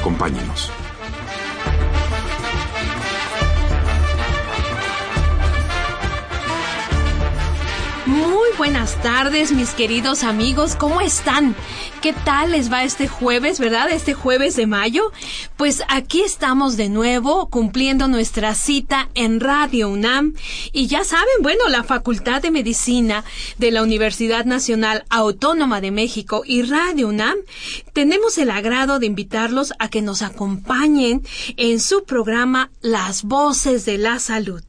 Acompáñenos. Muy buenas tardes, mis queridos amigos, ¿cómo están? ¿Qué tal les va este jueves, verdad? Este jueves de mayo. Pues aquí estamos de nuevo cumpliendo nuestra cita en Radio UNAM. Y ya saben, bueno, la Facultad de Medicina de la Universidad Nacional Autónoma de México y Radio UNAM tenemos el agrado de invitarlos a que nos acompañen en su programa Las Voces de la Salud.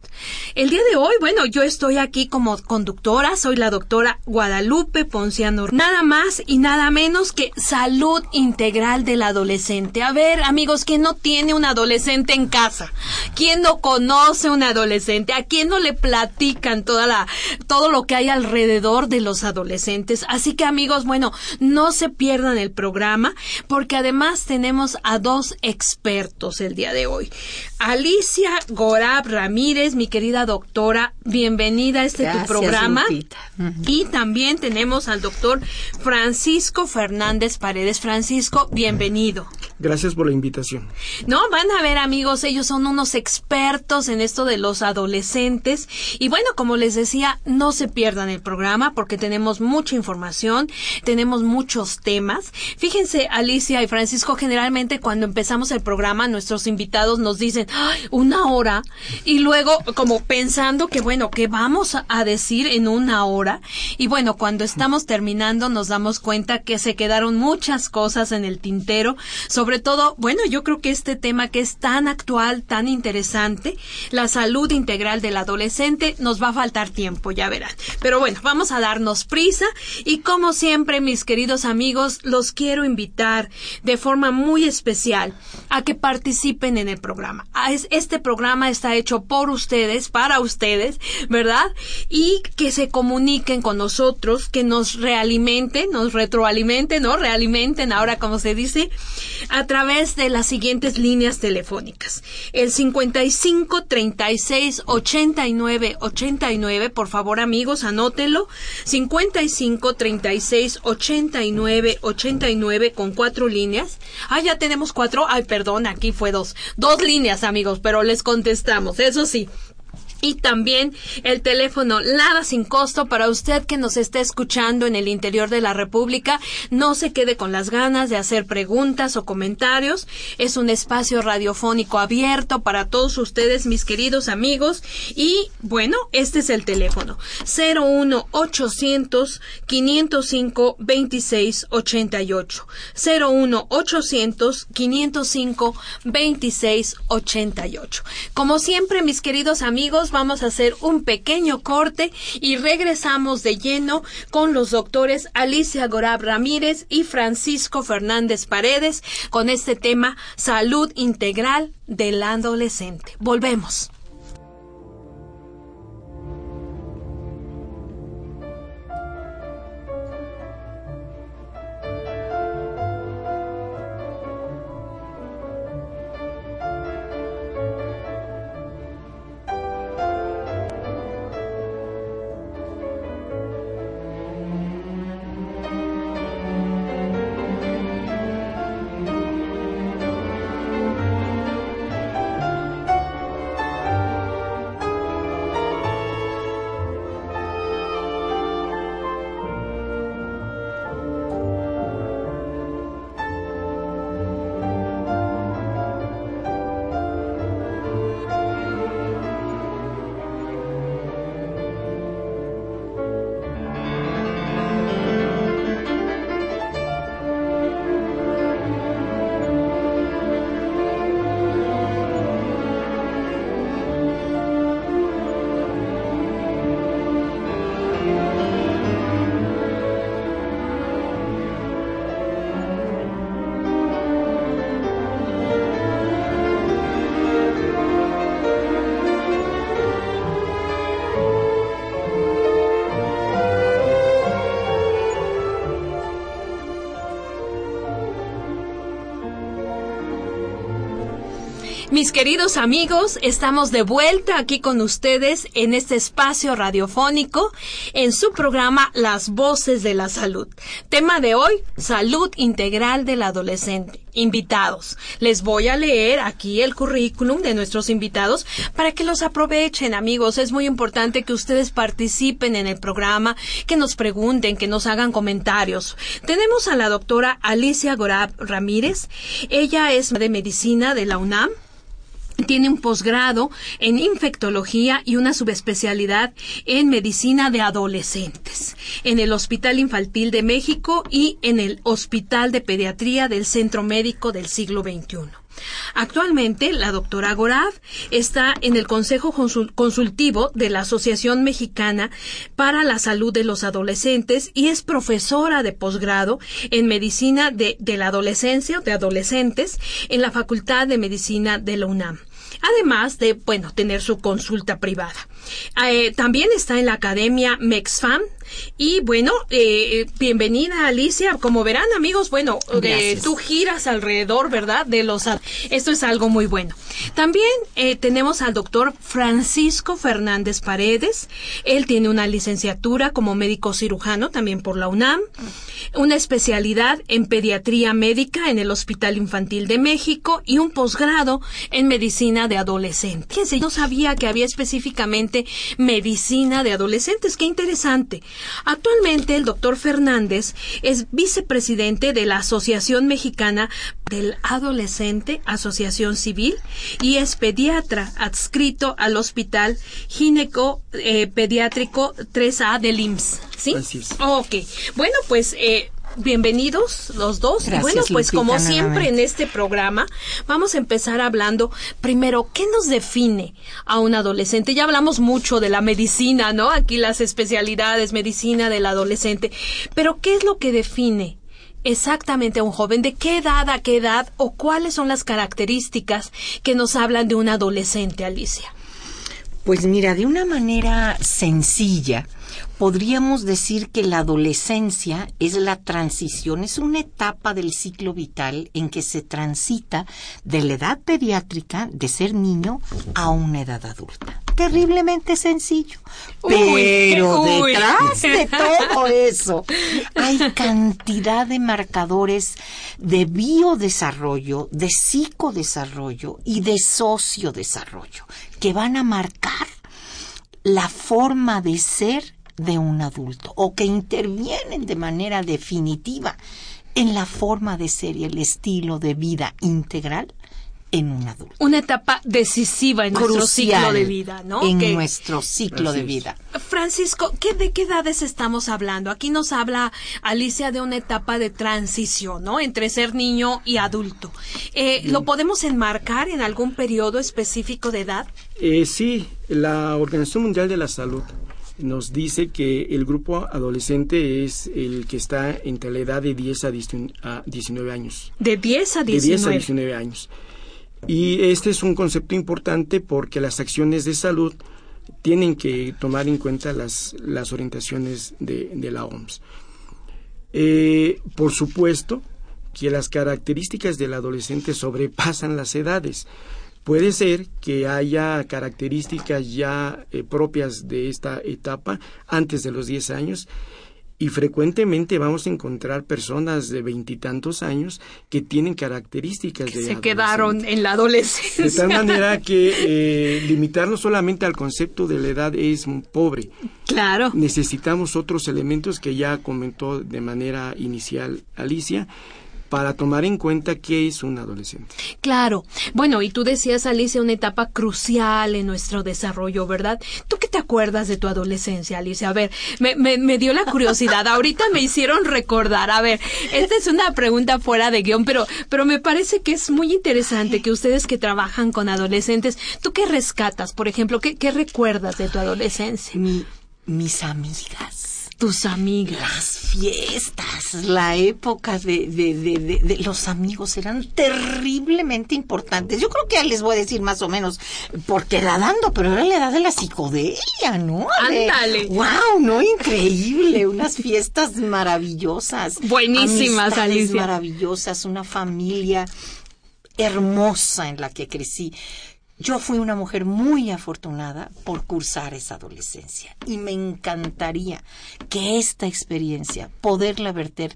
El día de hoy, bueno, yo estoy aquí como conductora, soy la doctora Guadalupe Ponciano. Nada más y nada menos que salud integral del adolescente. A ver, amigos, ¿quién no tiene un adolescente en casa? ¿Quién no conoce un adolescente? ¿A quién no le platican toda la, todo lo que hay alrededor de los adolescentes? Así que, amigos, bueno, no se pierdan el programa porque además tenemos a dos expertos el día de hoy. Alicia Gorab Ramírez, mi querida doctora, bienvenida a este tu programa. Y también tenemos al doctor Francisco Fernández Paredes. Francisco, bienvenido. Gracias por la invitación. No, van a ver amigos, ellos son unos expertos en esto de los adolescentes. Y bueno, como les decía, no se pierdan el programa porque tenemos mucha información, tenemos muchos temas. Fíjense, Alicia y Francisco, generalmente cuando empezamos el programa, nuestros invitados nos dicen, ¡Ay, una hora. Y luego, como pensando que bueno, ¿qué vamos a decir en una hora? Y bueno, cuando estamos terminando nos damos cuenta que se quedaron muchas cosas en el tintero, sobre todo, bueno, yo creo que este tema que es tan actual, tan interesante, la salud integral del adolescente, nos va a faltar tiempo, ya verán. Pero bueno, vamos a darnos prisa y como siempre, mis queridos amigos, los quiero invitar de forma muy especial a que participen en el programa. Este programa está hecho por ustedes, para ustedes, ¿verdad? Y que se comuniquen con nosotros, que nos realimenten, nos retroalimenten, ¿no? Realimenten, ahora como se dice, a través de las siguientes líneas telefónicas. El 55 36 89 89, por favor amigos, anótelo. 55 36 89 89 con cuatro líneas. Ah, ya tenemos cuatro. Ay, perdón, aquí fue dos. Dos líneas, amigos, pero les contestamos. Eso sí, y también el teléfono nada sin costo para usted que nos esté escuchando en el interior de la República. No se quede con las ganas de hacer preguntas o comentarios. Es un espacio radiofónico abierto para todos ustedes, mis queridos amigos. Y bueno, este es el teléfono 01 800 505 26 88 01 800 505 26 88. Como siempre, mis queridos amigos, vamos a hacer un pequeño corte y regresamos de lleno con los doctores Alicia Gorab Ramírez y Francisco Fernández Paredes con este tema salud integral del adolescente. Volvemos. Mis queridos amigos, estamos de vuelta aquí con ustedes en este espacio radiofónico en su programa Las Voces de la Salud. Tema de hoy, salud integral del adolescente. Invitados. Les voy a leer aquí el currículum de nuestros invitados para que los aprovechen, amigos. Es muy importante que ustedes participen en el programa, que nos pregunten, que nos hagan comentarios. Tenemos a la doctora Alicia Gorab Ramírez. Ella es de medicina de la UNAM tiene un posgrado en infectología y una subespecialidad en medicina de adolescentes en el Hospital Infantil de México y en el Hospital de Pediatría del Centro Médico del Siglo XXI. Actualmente, la doctora Gorav está en el Consejo Consultivo de la Asociación Mexicana para la Salud de los Adolescentes y es profesora de posgrado en Medicina de, la Adolescencia, de Adolescentes, en la Facultad de Medicina de la UNAM además de, bueno, tener su consulta privada. Eh, también está en la Academia MEXFAM. Y bueno, eh, bienvenida Alicia. Como verán amigos, bueno, eh, tú giras alrededor, ¿verdad? De los... Esto es algo muy bueno. También tenemos al doctor Francisco Fernández Paredes. Él tiene una licenciatura como médico cirujano también por la UNAM, una especialidad en pediatría médica en el Hospital Infantil de México y un posgrado en medicina de adolescentes. Fíjense, no sabía que había específicamente medicina de adolescentes. Qué interesante. Actualmente el doctor Fernández es vicepresidente de la Asociación Mexicana del Adolescente, Asociación Civil, y es pediatra adscrito al Hospital Gineco eh, Pediátrico 3A del IMSS. ¿Sí? Ok. Bueno, pues eh, Bienvenidos los dos. y bueno, pues como siempre en este programa, vamos a empezar hablando primero, ¿qué nos define a un adolescente? Ya hablamos mucho de la medicina, ¿no? Aquí las especialidades, medicina del adolescente. Pero ¿qué es lo que define exactamente a un joven? ¿De qué edad a qué edad? ¿O cuáles son las características que nos hablan de un adolescente, Alicia? Pues mira, de una manera sencilla, podríamos decir que la adolescencia es la transición, es una etapa del ciclo vital en que se transita de la edad pediátrica, de ser niño, a una edad adulta. Terriblemente sencillo. Pero detrás de todo eso hay cantidad de marcadores de biodesarrollo, de psicodesarrollo y de sociodesarrollo que van a marcar la forma de ser de un adulto o que intervienen de manera definitiva en la forma de ser y el estilo de vida integral en un adulto. Una etapa decisiva en nuestro ciclo de vida, ¿no? En nuestro ciclo de vida. Francisco, ¿qué, ¿de qué edades estamos hablando? Aquí nos habla Alicia de una etapa de transición, ¿no? Entre ser niño y adulto. Eh, ¿Lo podemos enmarcar en algún periodo específico de edad? Eh, sí, la Organización Mundial de la Salud nos dice que el grupo adolescente es el que está entre la edad de 10 a 19 años. De 10 a 19. De 10 a 19 años. Y este es un concepto importante porque las acciones de salud tienen que tomar en cuenta las, las orientaciones de, la OMS. Eh, por supuesto que las características del adolescente sobrepasan las edades. Puede ser que haya características ya eh, propias de esta etapa antes de los 10 años y frecuentemente vamos a encontrar personas de veintitantos años que tienen características de se quedaron en la adolescencia. De tal manera que eh, limitarnos solamente al concepto de la edad es pobre. Claro. Necesitamos otros elementos que ya comentó de manera inicial Alicia para tomar en cuenta qué es un adolescente. Claro. Bueno, y tú decías, Alicia, una etapa crucial en nuestro desarrollo, ¿verdad? ¿Tú qué te acuerdas de tu adolescencia, Alicia? A ver, me, me, dio la curiosidad. Ahorita me hicieron recordar. A ver, esta es una pregunta fuera de guion, pero, pero me parece que es muy interesante que ustedes que trabajan con adolescentes, ¿tú qué rescatas, por ejemplo? ¿Qué, qué recuerdas de tu adolescencia? mis amigas tus amigas. Las fiestas, la época de, de, de, de, los amigos eran terriblemente importantes. Yo creo que ya les voy a decir más o menos porque la dando, pero era la edad de la psicodelia, ¿no? Ándale. wow, ¿no? Increíble. Unas fiestas maravillosas. Buenísimas, Alicia. maravillosas, una familia hermosa en la que crecí. Yo fui una mujer muy afortunada por cursar esa adolescencia y me encantaría que esta experiencia poderla verter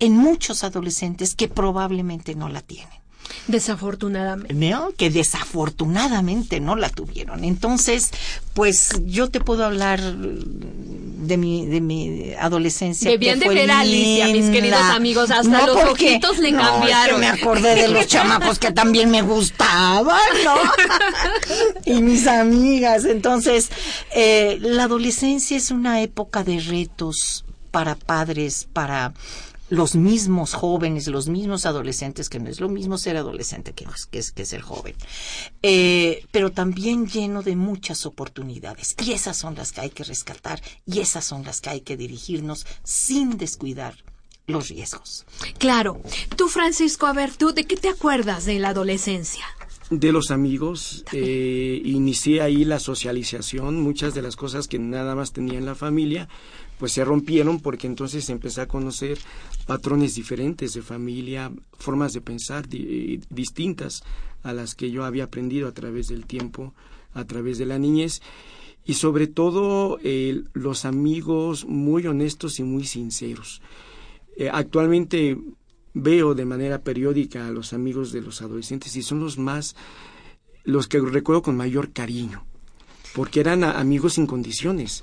en muchos adolescentes que probablemente no la tienen. Desafortunadamente. ¿No? Que desafortunadamente no la tuvieron. Entonces, pues yo te puedo hablar de mi, de mi adolescencia. Debían de ver a Alicia, mis queridos amigos. Hasta los ojitos le cambiaron. me acordé de los chamacos que también me gustaban, ¿no? y mis amigas. Entonces, eh, la adolescencia es una época de retos para padres, para los mismos jóvenes, los mismos adolescentes, que no es lo mismo ser adolescente que, que, que ser joven, eh, pero también lleno de muchas oportunidades. Y esas son las que hay que rescatar y esas son las que hay que dirigirnos sin descuidar los riesgos. Claro. Tú, Francisco, a ver, ¿tú de qué te acuerdas de la adolescencia? de los amigos, eh, inicié ahí la socialización, muchas de las cosas que nada más tenía en la familia, pues se rompieron porque entonces empecé a conocer patrones diferentes de familia, formas de pensar eh, distintas a las que yo había aprendido a través del tiempo, a través de la niñez y sobre todo los amigos muy honestos y muy sinceros. Eh, actualmente veo de manera periódica a los amigos de los adolescentes y son los más, los que recuerdo con mayor cariño porque eran amigos sin condiciones,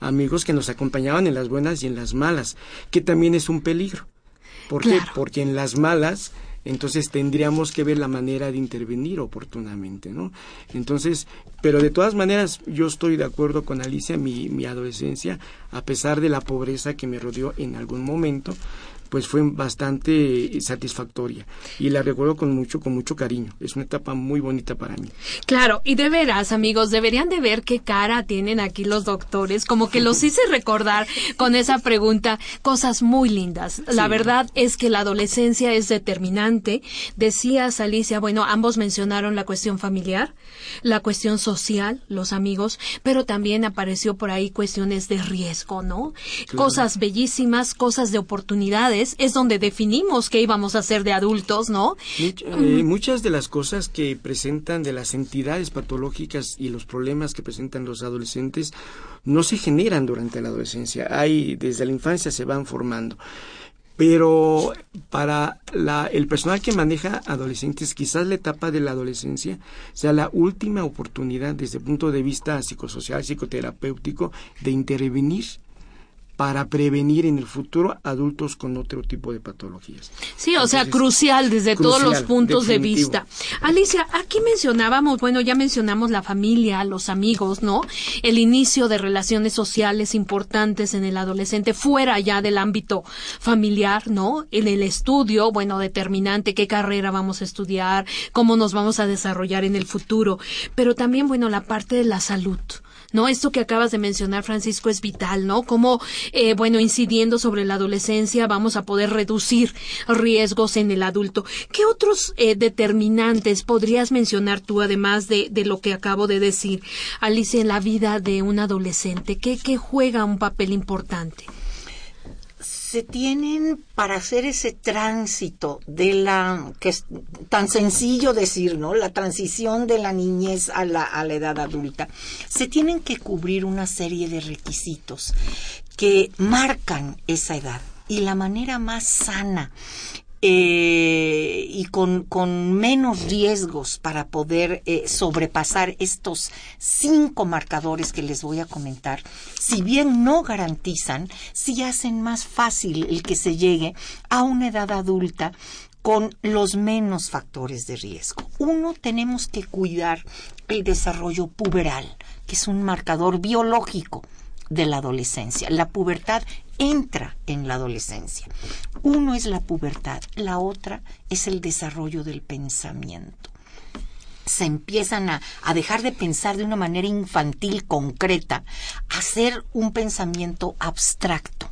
amigos que nos acompañaban en las buenas y en las malas, que también es un peligro. ¿Por qué? Porque en las malas entonces tendríamos que ver la manera de intervenir oportunamente, ¿no? Entonces, pero de todas maneras, yo estoy de acuerdo con Alicia, mi, mi adolescencia, a pesar de la pobreza que me rodeó en algún momento, pues fue bastante satisfactoria y la recuerdo con mucho con mucho cariño. Es una etapa muy bonita para mí. Claro, y de veras, amigos, deberían de ver qué cara tienen aquí los doctores, como que los hice recordar con esa pregunta cosas muy lindas. La verdad es que la adolescencia es determinante. Decías, Alicia, bueno, ambos mencionaron la cuestión familiar, la cuestión social, los amigos, pero también apareció por ahí cuestiones de riesgo, ¿no? Cosas bellísimas, cosas de oportunidades es donde definimos qué íbamos a hacer de adultos, ¿no? Eh, muchas de las cosas que presentan de las entidades patológicas y los problemas que presentan los adolescentes no se generan durante la adolescencia. Hay, desde la infancia se van formando pero para el personal que maneja adolescentes, quizás la etapa de la adolescencia sea la última oportunidad desde el punto de vista psicosocial, psicoterapéutico, de intervenir para prevenir en el futuro adultos con otro tipo de patologías. Sí, o sea, crucial desde todos los puntos de vista. Alicia, aquí mencionábamos, bueno, ya mencionamos la familia, los amigos, ¿no? El inicio de relaciones sociales importantes en el adolescente fuera ya del ámbito familiar, ¿no? En el estudio, bueno, determinante qué carrera vamos a estudiar, cómo nos vamos a desarrollar en el futuro, pero también, bueno, la parte de la salud. ¿No? Esto que acabas de mencionar, Francisco, es vital, ¿no? Como, eh, bueno, incidiendo sobre la adolescencia, vamos a poder reducir riesgos en el adulto. ¿Qué otros eh, determinantes podrías mencionar tú, además de, de, lo que acabo de decir, Alicia, en la vida de un adolescente? ¿Qué, qué juega un papel importante? Se tienen para hacer ese tránsito de la que es tan sencillo decir, ¿no? La transición de la niñez a la, a la edad adulta. Se tienen que cubrir una serie de requisitos que marcan esa edad y la manera más sana eh, y con, con, menos riesgos para poder eh, sobrepasar estos cinco marcadores que les voy a comentar, si bien no garantizan, sí hacen más fácil el que se llegue a una edad adulta con los menos factores de riesgo. Uno, tenemos que cuidar el desarrollo puberal, que es un marcador biológico de la adolescencia. La pubertad entra en la adolescencia. Uno es la pubertad, la otra es el desarrollo del pensamiento. Se empiezan a, dejar de pensar de una manera infantil, concreta, a hacer un pensamiento abstracto.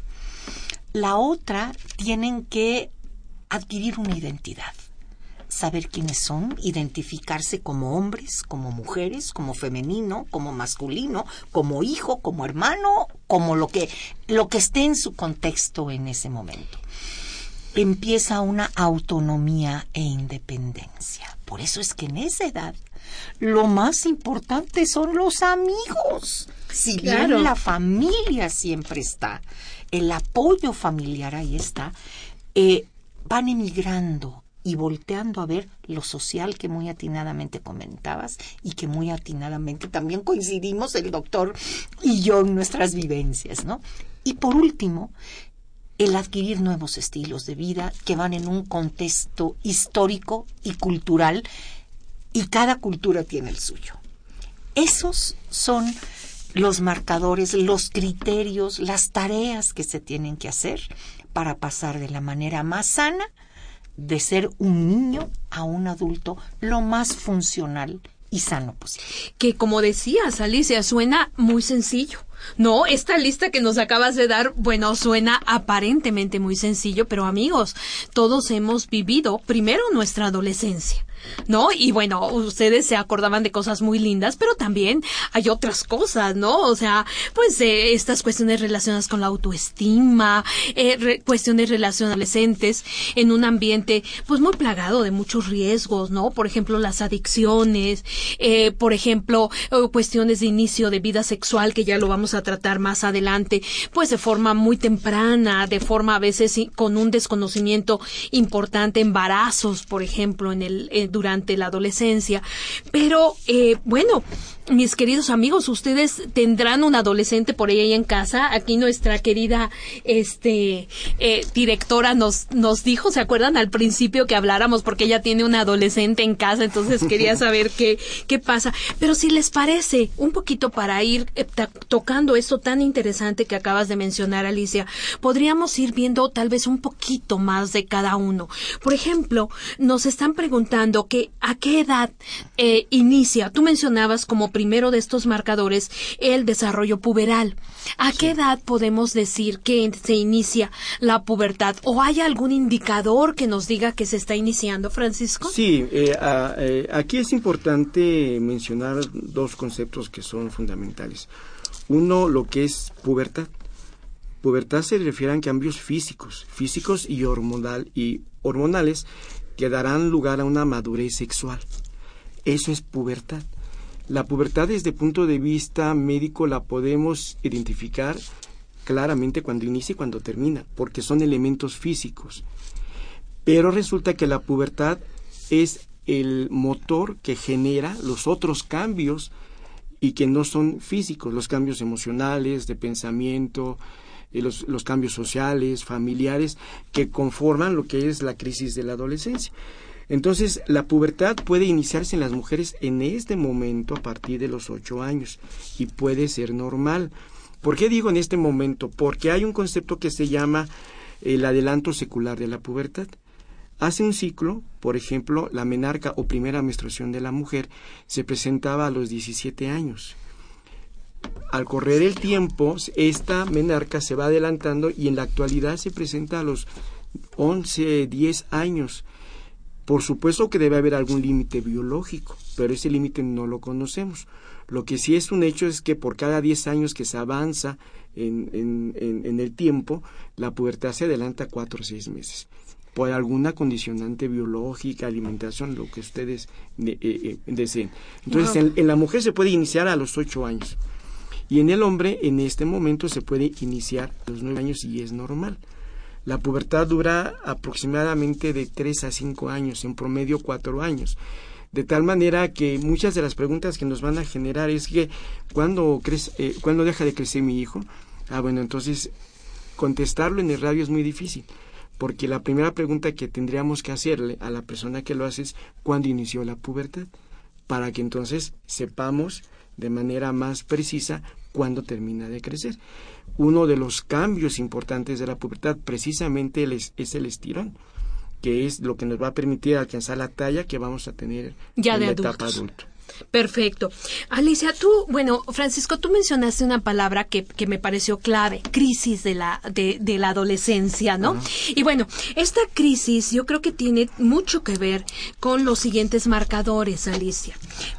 La otra tienen que adquirir una identidad saber quiénes son, identificarse como hombres, como mujeres, como femenino, como masculino, como hijo, como hermano, como lo que, lo que esté en su contexto en ese momento. empieza una autonomía e independencia. Por eso es que en esa edad lo más importante son los amigos. Si bien la familia siempre está, el apoyo familiar ahí está, eh, van emigrando y volteando a ver lo social que muy atinadamente comentabas y que muy atinadamente también coincidimos el doctor y yo en nuestras vivencias, ¿no? Y por último, el adquirir nuevos estilos de vida que van en un contexto histórico y cultural y cada cultura tiene el suyo. Esos son los marcadores, los criterios, las tareas que se tienen que hacer para pasar de la manera más sana de ser un niño a un adulto lo más funcional y sano posible. Que como decías, Alicia, suena muy sencillo. No, esta lista que nos acabas de dar, bueno, suena aparentemente muy sencillo, pero amigos, todos hemos vivido primero nuestra adolescencia. ¿No? Y bueno, ustedes se acordaban de cosas muy lindas, pero también hay otras cosas, ¿no? O sea, pues eh, estas cuestiones relacionadas con la autoestima, eh, cuestiones relacionadas adolescentes en un ambiente pues muy plagado de muchos riesgos, ¿no? Por ejemplo, las adicciones, eh, por ejemplo, cuestiones de inicio de vida sexual que ya lo vamos a tratar más adelante, pues de forma muy temprana, de forma a veces con un desconocimiento importante, embarazos, por ejemplo, en el durante la adolescencia. Pero, eh, bueno, mis queridos amigos, ustedes tendrán un adolescente por ahí en casa. Aquí nuestra querida este eh, directora nos nos dijo, ¿se acuerdan al principio que habláramos porque ella tiene un adolescente en casa, entonces quería saber qué qué pasa. Pero si les parece, un poquito para ir eh, tocando esto tan interesante que acabas de mencionar, Alicia, podríamos ir viendo tal vez un poquito más de cada uno. Por ejemplo, nos están preguntando que a qué edad eh, inicia. Tú mencionabas como primero de estos marcadores el desarrollo puberal. ¿A qué edad podemos decir que se inicia la pubertad? ¿O hay algún indicador que nos diga que se está iniciando, Francisco? Sí, eh, eh, aquí es importante mencionar dos conceptos que son fundamentales. Uno, lo que es pubertad. Pubertad se refiere a cambios físicos, físicos y, hormonal, y hormonales que darán lugar a una madurez sexual. Eso es pubertad. La pubertad desde punto de vista médico la podemos identificar claramente cuando inicia y cuando termina, porque son elementos físicos. Pero resulta que la pubertad es el motor que genera los otros cambios y que no son físicos, los cambios emocionales, de pensamiento, eh, los, los cambios sociales, familiares, que conforman lo que es la crisis de la adolescencia. Entonces, la pubertad puede iniciarse en las mujeres en este momento a partir de los ocho años y puede ser normal. ¿Por qué digo en este momento? Porque hay un concepto que se llama el adelanto secular de la pubertad. Hace un ciclo, por ejemplo, la menarca o primera menstruación de la mujer se presentaba a los 17 años. Al correr el tiempo, esta menarca se va adelantando y en la actualidad se presenta a los 11, 10 años. Por supuesto que debe haber algún límite biológico, pero ese límite no lo conocemos. Lo que sí es un hecho es que por cada 10 años que se avanza en, en, el tiempo, la pubertad se adelanta 4 o 6 meses por alguna condicionante biológica, alimentación, lo que ustedes eh, eh, deseen. Entonces, en, en, la mujer se puede iniciar a los 8 años y en el hombre en este momento se puede iniciar a los 9 años y es normal. La pubertad dura aproximadamente de 3 a 5 años, en promedio 4 años. De tal manera que muchas de las preguntas que nos van a generar es que ¿cuándo, crece, eh, ¿cuándo deja de crecer mi hijo? Ah, bueno, entonces contestarlo en el radio es muy difícil, porque la primera pregunta que tendríamos que hacerle a la persona que lo hace es ¿cuándo inició la pubertad? Para que entonces sepamos de manera más precisa cuándo termina de crecer uno de los cambios importantes de la pubertad precisamente es, el estirón que es lo que nos va a permitir alcanzar la talla que vamos a tener ya en la etapa adulta. Perfecto. Alicia, tú, bueno, Francisco, tú mencionaste una palabra que, que me pareció clave, crisis de la, de, de la adolescencia, ¿no? Y bueno, esta crisis yo creo que tiene mucho que ver con los siguientes marcadores, Alicia.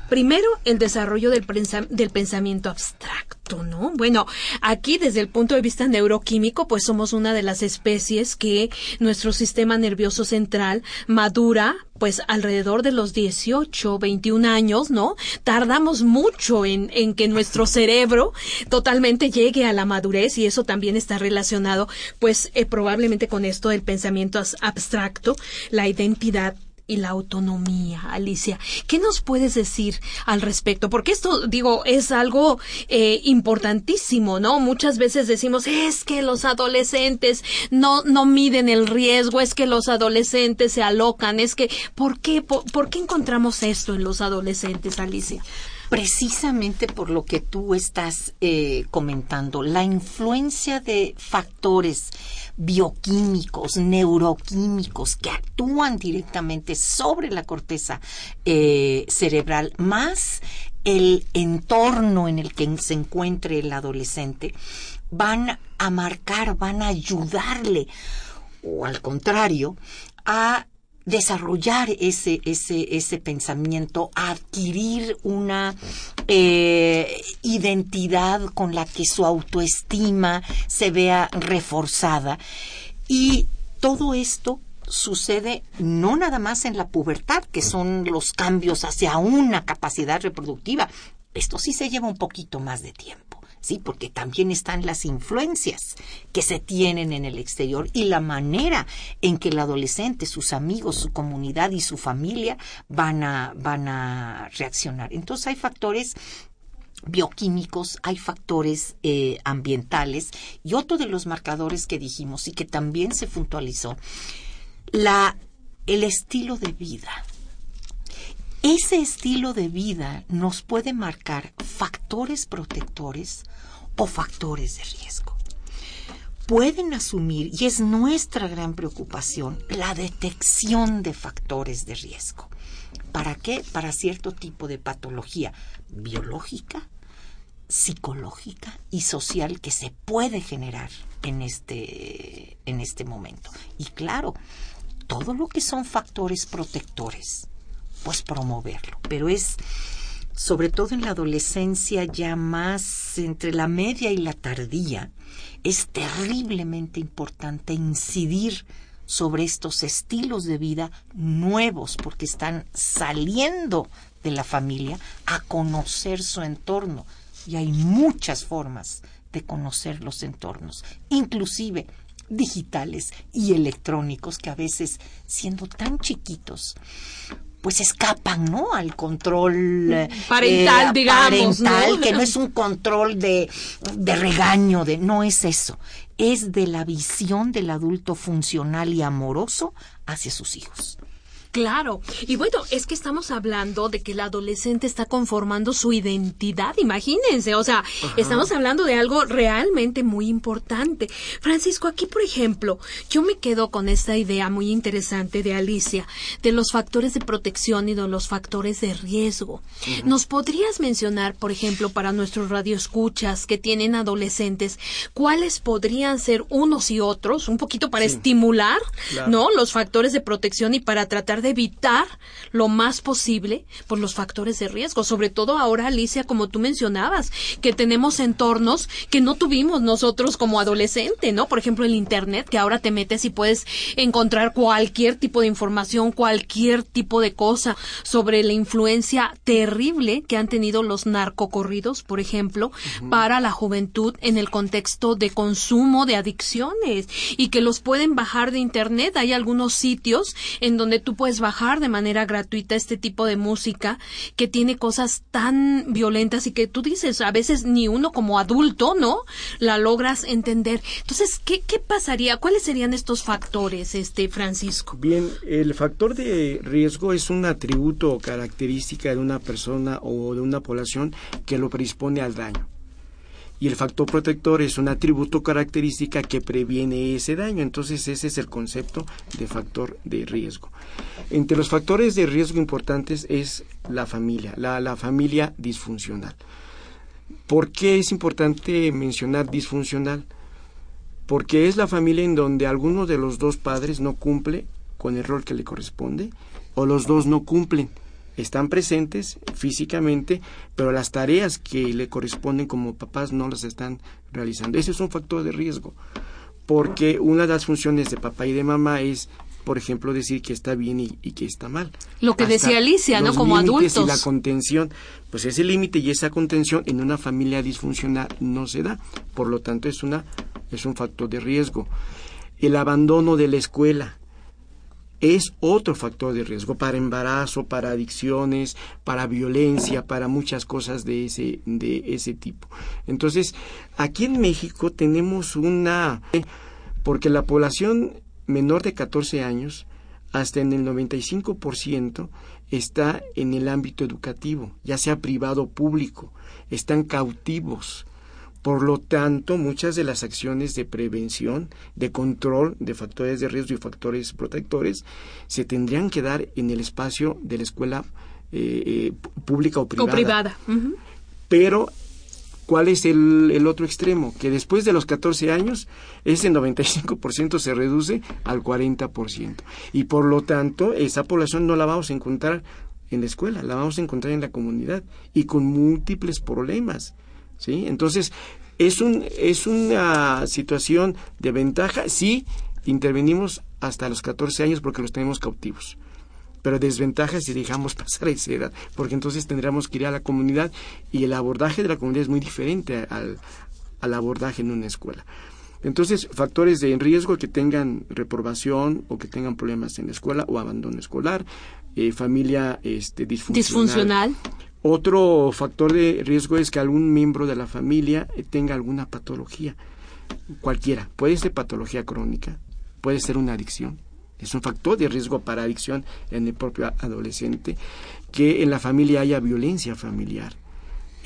Primero, el desarrollo del, del pensamiento abstracto. ¿no? Bueno, aquí desde el punto de vista neuroquímico, pues somos una de las especies que nuestro sistema nervioso central madura pues alrededor de los 18, 21 años, ¿no? Tardamos mucho en, en que nuestro cerebro totalmente llegue a la madurez y eso también está relacionado pues eh, probablemente con esto del pensamiento abstracto, la identidad y la autonomía, Alicia. ¿Qué nos puedes decir al respecto? Porque esto, digo, es algo eh, importantísimo, ¿no? Muchas veces decimos, es que los adolescentes no, no miden el riesgo, es que los adolescentes se alocan, es que, ¿por qué, por, qué encontramos esto en los adolescentes, Alicia? Precisamente por lo que tú estás eh, comentando, la influencia de factores bioquímicos, neuroquímicos que actúan directamente sobre la corteza eh, cerebral, más el entorno en el que se encuentre el adolescente, van a marcar, van a ayudarle, o al contrario, a desarrollar ese, ese, ese pensamiento, adquirir una eh, identidad con la que su autoestima se vea reforzada. Y todo esto sucede no nada más en la pubertad, que son los cambios hacia una capacidad reproductiva. Esto sí se lleva un poquito más de tiempo. ¿Sí? Porque también están las influencias que se tienen en el exterior y la manera en que el adolescente, sus amigos, su comunidad y su familia van a, van a reaccionar. Entonces hay factores bioquímicos, hay factores eh, ambientales y otro de los marcadores que dijimos y que también se puntualizó, la, el estilo de vida. Ese estilo de vida nos puede marcar factores protectores o factores de riesgo. Pueden asumir, y es nuestra gran preocupación, la detección de factores de riesgo. ¿Para qué? Para cierto tipo de patología biológica, psicológica y social que se puede generar en este, en este momento. Y claro, todo lo que son factores protectores pues promoverlo. Pero es sobre todo en la adolescencia ya más entre la media y la tardía, es terriblemente importante incidir sobre estos estilos de vida nuevos porque están saliendo de la familia a conocer su entorno. Y hay muchas formas de conocer los entornos, inclusive digitales y electrónicos que a veces siendo tan chiquitos pues escapan, ¿no? Al control eh, parental, digamos, parental, que no es un control de, de regaño, de no es eso, es de la visión del adulto funcional y amoroso hacia sus hijos. Claro. Y bueno, es que estamos hablando de que el adolescente está conformando su identidad, imagínense. O sea, estamos hablando de algo realmente muy importante. Francisco, aquí, por ejemplo, yo me quedo con esta idea muy interesante de Alicia, de los factores de protección y de los factores de riesgo. ¿Nos podrías mencionar, por ejemplo, para nuestros radioescuchas que tienen adolescentes, cuáles podrían ser unos y otros, un poquito para estimular, ¿no? Los factores de protección y para tratar de evitar lo más posible por los factores de riesgo. Sobre todo ahora, Alicia, como tú mencionabas, que tenemos entornos que no tuvimos nosotros como adolescente, ¿no? Por ejemplo, el Internet, que ahora te metes y puedes encontrar cualquier tipo de información, cualquier tipo de cosa sobre la influencia terrible que han tenido los narcocorridos, por ejemplo, para la juventud en el contexto de consumo de adicciones y que los pueden bajar de Internet. Hay algunos sitios en donde tú puedes bajar de manera gratuita este tipo de música que tiene cosas tan violentas y que tú dices, a veces ni uno como adulto, ¿no? La logras entender. Entonces, ¿qué, qué pasaría? ¿Cuáles serían estos factores, este Francisco? Bien, el factor de riesgo es un atributo o característica de una persona o de una población que lo predispone al daño y el factor protector es un atributo característica que previene ese daño. Entonces ese es el concepto de factor de riesgo. Entre los factores de riesgo importantes es la familia, la, la familia disfuncional. ¿Por qué es importante mencionar disfuncional? Porque es la familia en donde alguno de los dos padres no cumple con el rol que le corresponde o los dos no cumplen están presentes físicamente, pero las tareas que le corresponden como papás no las están realizando. Ese es un factor de riesgo, porque una de las funciones de papá y de mamá es por ejemplo, decir que está bien y, que está mal. Lo que decía Alicia, ¿no? Como adultos. Y la contención, pues ese límite y esa contención en una familia disfuncional no se da. Por lo tanto, es, una, es un factor de riesgo. El abandono de la escuela es otro factor de riesgo para embarazo, para adicciones, para violencia, para muchas cosas de ese, de ese tipo. Entonces, aquí en México tenemos una... porque la población menor de 14 años, hasta en el 95% está en el ámbito educativo, ya sea privado o público, están cautivos. Por lo tanto, muchas de las acciones de prevención, de control de factores de riesgo y factores protectores se tendrían que dar en el espacio de la escuela eh, eh, pública o privada. O privada. Pero ¿Cuál es el, otro extremo? Que después de los 14 años, ese 95% se reduce al 40%. Y por lo tanto, esa población no la vamos a encontrar en la escuela, la vamos a encontrar en la comunidad y con múltiples problemas. ¿Sí? Entonces, es, un, es una situación de ventaja si intervenimos hasta los 14 años porque los tenemos cautivos pero desventajas si dejamos pasar esa edad, porque entonces tendríamos que ir a la comunidad y el abordaje de la comunidad es muy diferente al, al abordaje en una escuela. Entonces, factores de riesgo que tengan reprobación o que tengan problemas en la escuela o abandono escolar, eh, familia este, disfuncional. Otro factor de riesgo es que algún miembro de la familia eh, tenga alguna patología, cualquiera. Puede ser patología crónica, puede ser una adicción, es un factor de riesgo para adicción en el propio adolescente, que en la familia haya violencia familiar.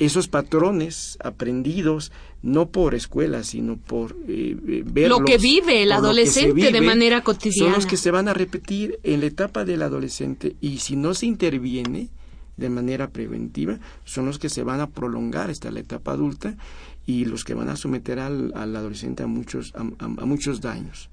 Esos patrones aprendidos no por escuela, sino por eh, eh lo que vive el adolescente de manera cotidiana. Son los que se van a repetir en la etapa del adolescente y si no se interviene de manera preventiva, son los que se van a prolongar hasta la etapa adulta y los que van a someter al, adolescente a muchos, a muchos daños.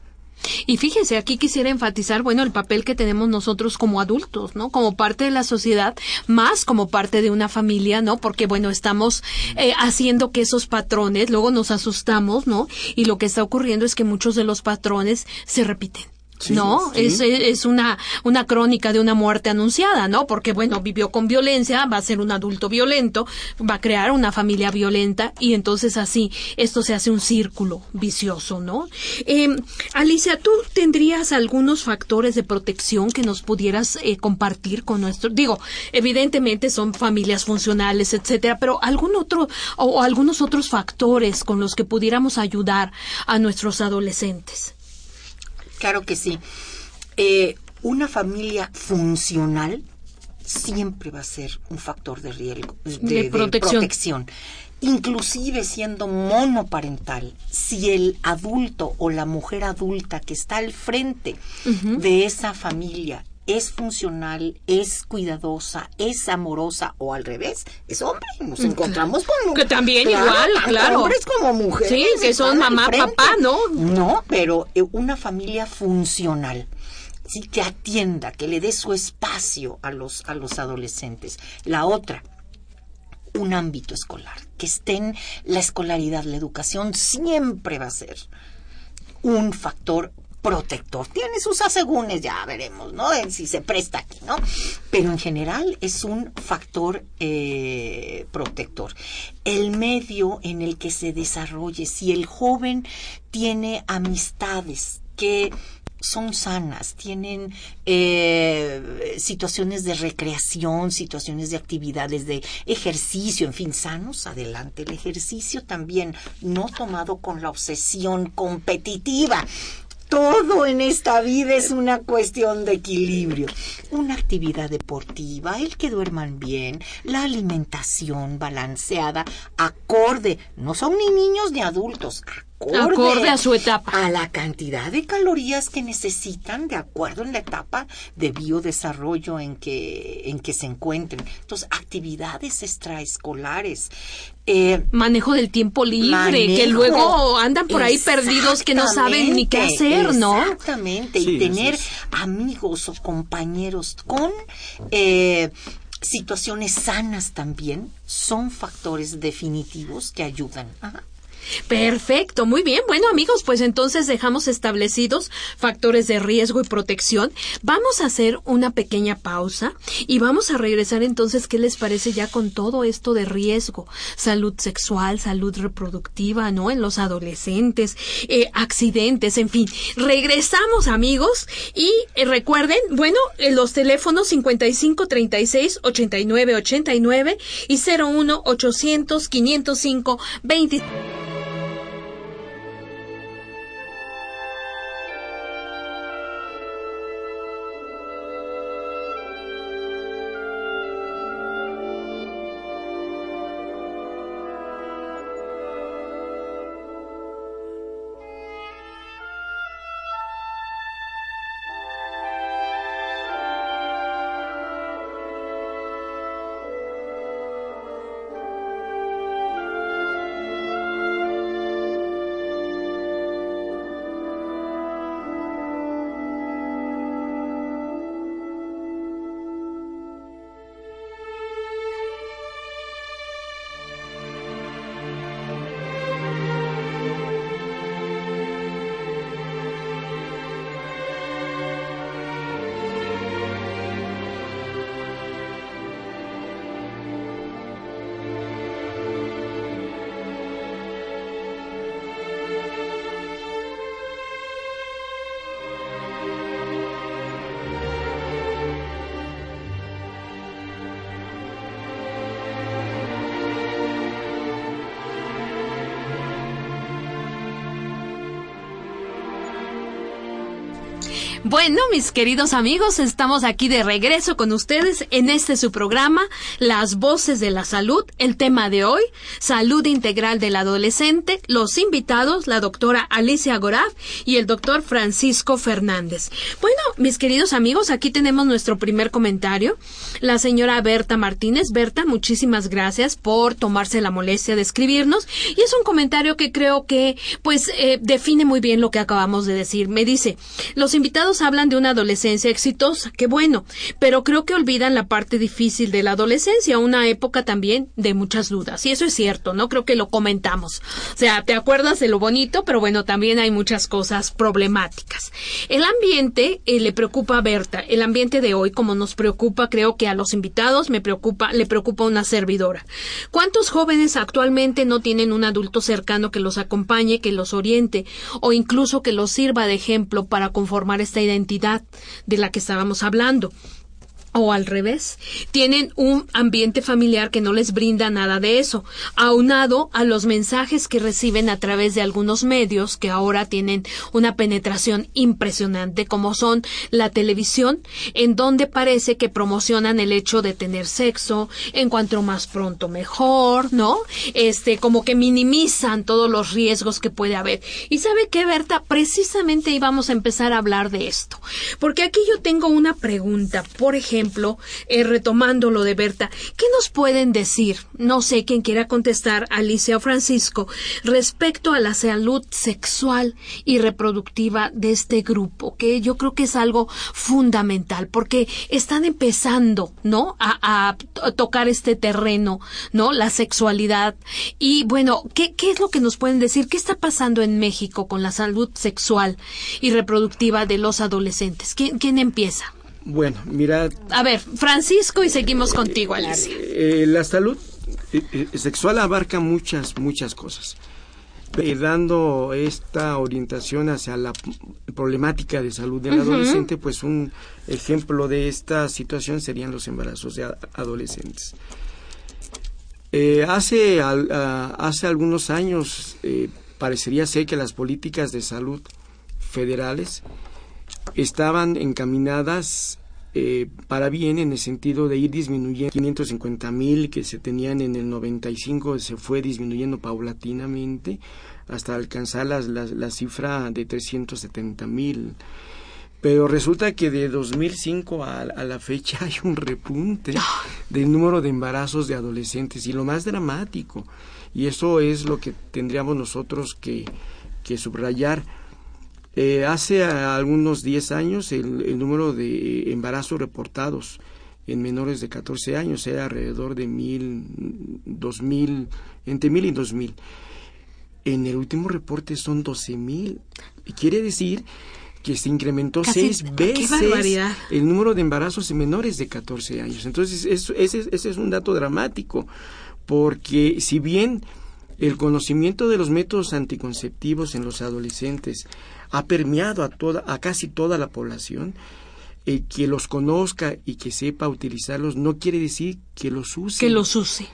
Y fíjese, aquí quisiera enfatizar, bueno, el papel que tenemos nosotros como adultos, ¿no? Como parte de la sociedad, más como parte de una familia, ¿no? Porque, bueno, estamos eh, haciendo que esos patrones, luego nos asustamos, ¿no? Y lo que está ocurriendo es que muchos de los patrones se repiten. ¿No? Es, es una, una crónica de una muerte anunciada, ¿no? Porque, bueno, vivió con violencia, va a ser un adulto violento, va a crear una familia violenta y entonces así esto se hace un círculo vicioso, ¿no? Eh, Alicia, ¿tú tendrías algunos factores de protección que nos pudieras eh, compartir con nuestro, digo, evidentemente son familias funcionales, etcétera, pero algún otro o algunos otros factores con los que pudiéramos ayudar a nuestros adolescentes? Claro que sí. Eh, una familia funcional siempre va a ser un factor de riesgo, de, protección. Inclusive siendo monoparental, si el adulto o la mujer adulta que está al frente de esa familia es funcional, es cuidadosa, es amorosa o al revés, es hombre. Nos mm, encontramos con que también igual, claro. Hombres como mujeres. Sí, que son mamá, papá, ¿no? No, pero eh, una familia funcional. Sí, que atienda, que le dé su espacio a los, a los adolescentes. La otra, un ámbito escolar, que estén la escolaridad, la educación siempre va a ser un factor protector. Tiene sus asegúnes, ya veremos, ¿no? En si se presta aquí, ¿no? Pero en general es un factor eh, protector. El medio en el que se desarrolle, si el joven tiene amistades que son sanas, tienen eh, situaciones de recreación, situaciones de actividades de ejercicio, en fin, sanos, adelante. El ejercicio también no tomado con la obsesión competitiva todo en esta vida es una cuestión de equilibrio. Una actividad deportiva, el que duerman bien, la alimentación balanceada, acorde, no son ni niños ni adultos, acorde, a su etapa. A la cantidad de calorías que necesitan de acuerdo en la etapa de biodesarrollo en que, en que se encuentren. Entonces, actividades extraescolares. Eh, manejo del tiempo libre, que luego andan por ahí perdidos que no saben ni qué hacer, ¿no? Exactamente, y tener amigos o compañeros con... Eh, situaciones sanas también son factores definitivos que ayudan. Perfecto, muy bien. Bueno, amigos, pues entonces dejamos establecidos factores de riesgo y protección. Vamos a hacer una pequeña pausa y vamos a regresar entonces, ¿qué les parece ya con todo esto de riesgo? Salud sexual, salud reproductiva, ¿no? En los adolescentes, eh, accidentes, en fin. Regresamos, amigos, y eh, recuerden, bueno, eh, los teléfonos 55 36 89 89 y 01 800 505 20. Bueno, mis queridos amigos, estamos aquí de regreso con ustedes en este su programa, Las Voces de la Salud. El tema de hoy, Salud Integral del Adolescente. Los invitados, la doctora Alicia Goraf y el doctor Francisco Fernández. Bueno, mis queridos amigos, aquí tenemos nuestro primer comentario. La señora Berta Martínez. Berta, muchísimas gracias por tomarse la molestia de escribirnos. Y es un comentario que creo que, pues, eh, define muy bien lo que acabamos de decir. Me dice, los invitados hablan de una adolescencia exitosa, qué bueno, pero creo que olvidan la parte difícil de la adolescencia, una época también de muchas dudas. Y eso es cierto, ¿no? Creo que lo comentamos. O sea, te acuerdas de lo bonito, pero bueno, también hay muchas cosas problemáticas. El ambiente eh, le preocupa a Berta, el ambiente de hoy, como nos preocupa, creo que a los invitados me preocupa, le preocupa una servidora. ¿Cuántos jóvenes actualmente no tienen un adulto cercano que los acompañe, que los oriente o incluso que los sirva de ejemplo para conformar esta identidad de la que estábamos hablando o al revés, tienen un ambiente familiar que no les brinda nada de eso, aunado a los mensajes que reciben a través de algunos medios que ahora tienen una penetración impresionante, como son la televisión, en donde parece que promocionan el hecho de tener sexo, en cuanto más pronto mejor, ¿no? Este, como que minimizan todos los riesgos que puede haber. Y sabe qué, Berta, precisamente íbamos a empezar a hablar de esto, porque aquí yo tengo una pregunta, por ejemplo, ejemplo, eh, retomando lo de Berta, ¿qué nos pueden decir? No sé quién quiera contestar, Alicia o Francisco, respecto a la salud sexual y reproductiva de este grupo, que yo creo que es algo fundamental, porque están empezando, ¿no? A, tocar este terreno, ¿no? La sexualidad. Y bueno, ¿qué, ¿qué es lo que nos pueden decir? ¿Qué está pasando en México con la salud sexual y reproductiva de los adolescentes? ¿Quién, quién empieza? Bueno, mira. A ver, Francisco, y seguimos contigo, Alicia. Eh, la salud eh, eh, sexual abarca muchas, muchas cosas. dando esta orientación hacia la problemática de salud del adolescente, pues un ejemplo de esta situación serían los embarazos de adolescentes. hace, hace algunos años parecería ser que las políticas de salud federales estaban encaminadas eh, para bien en el sentido de ir disminuyendo. 550 mil que se tenían en el 95 se fue disminuyendo paulatinamente hasta alcanzar la, la, cifra de 370 mil. Pero resulta que de 2005 a, a, la fecha hay un repunte del número de embarazos de adolescentes y lo más dramático. Y eso es lo que tendríamos nosotros que, que subrayar eh, hace algunos 10 años el, número de embarazos reportados en menores de 14 años era alrededor de mil, dos mil, entre mil y dos mil. En el último reporte son doce mil. Quiere decir que se incrementó seis veces el número de embarazos en menores de 14 años. Entonces, ese, ese es un dato dramático, porque si bien el conocimiento de los métodos anticonceptivos en los adolescentes ha permeado a, toda, a casi toda la población, el que los conozca y que sepa utilizarlos no quiere decir que los use. Que los use.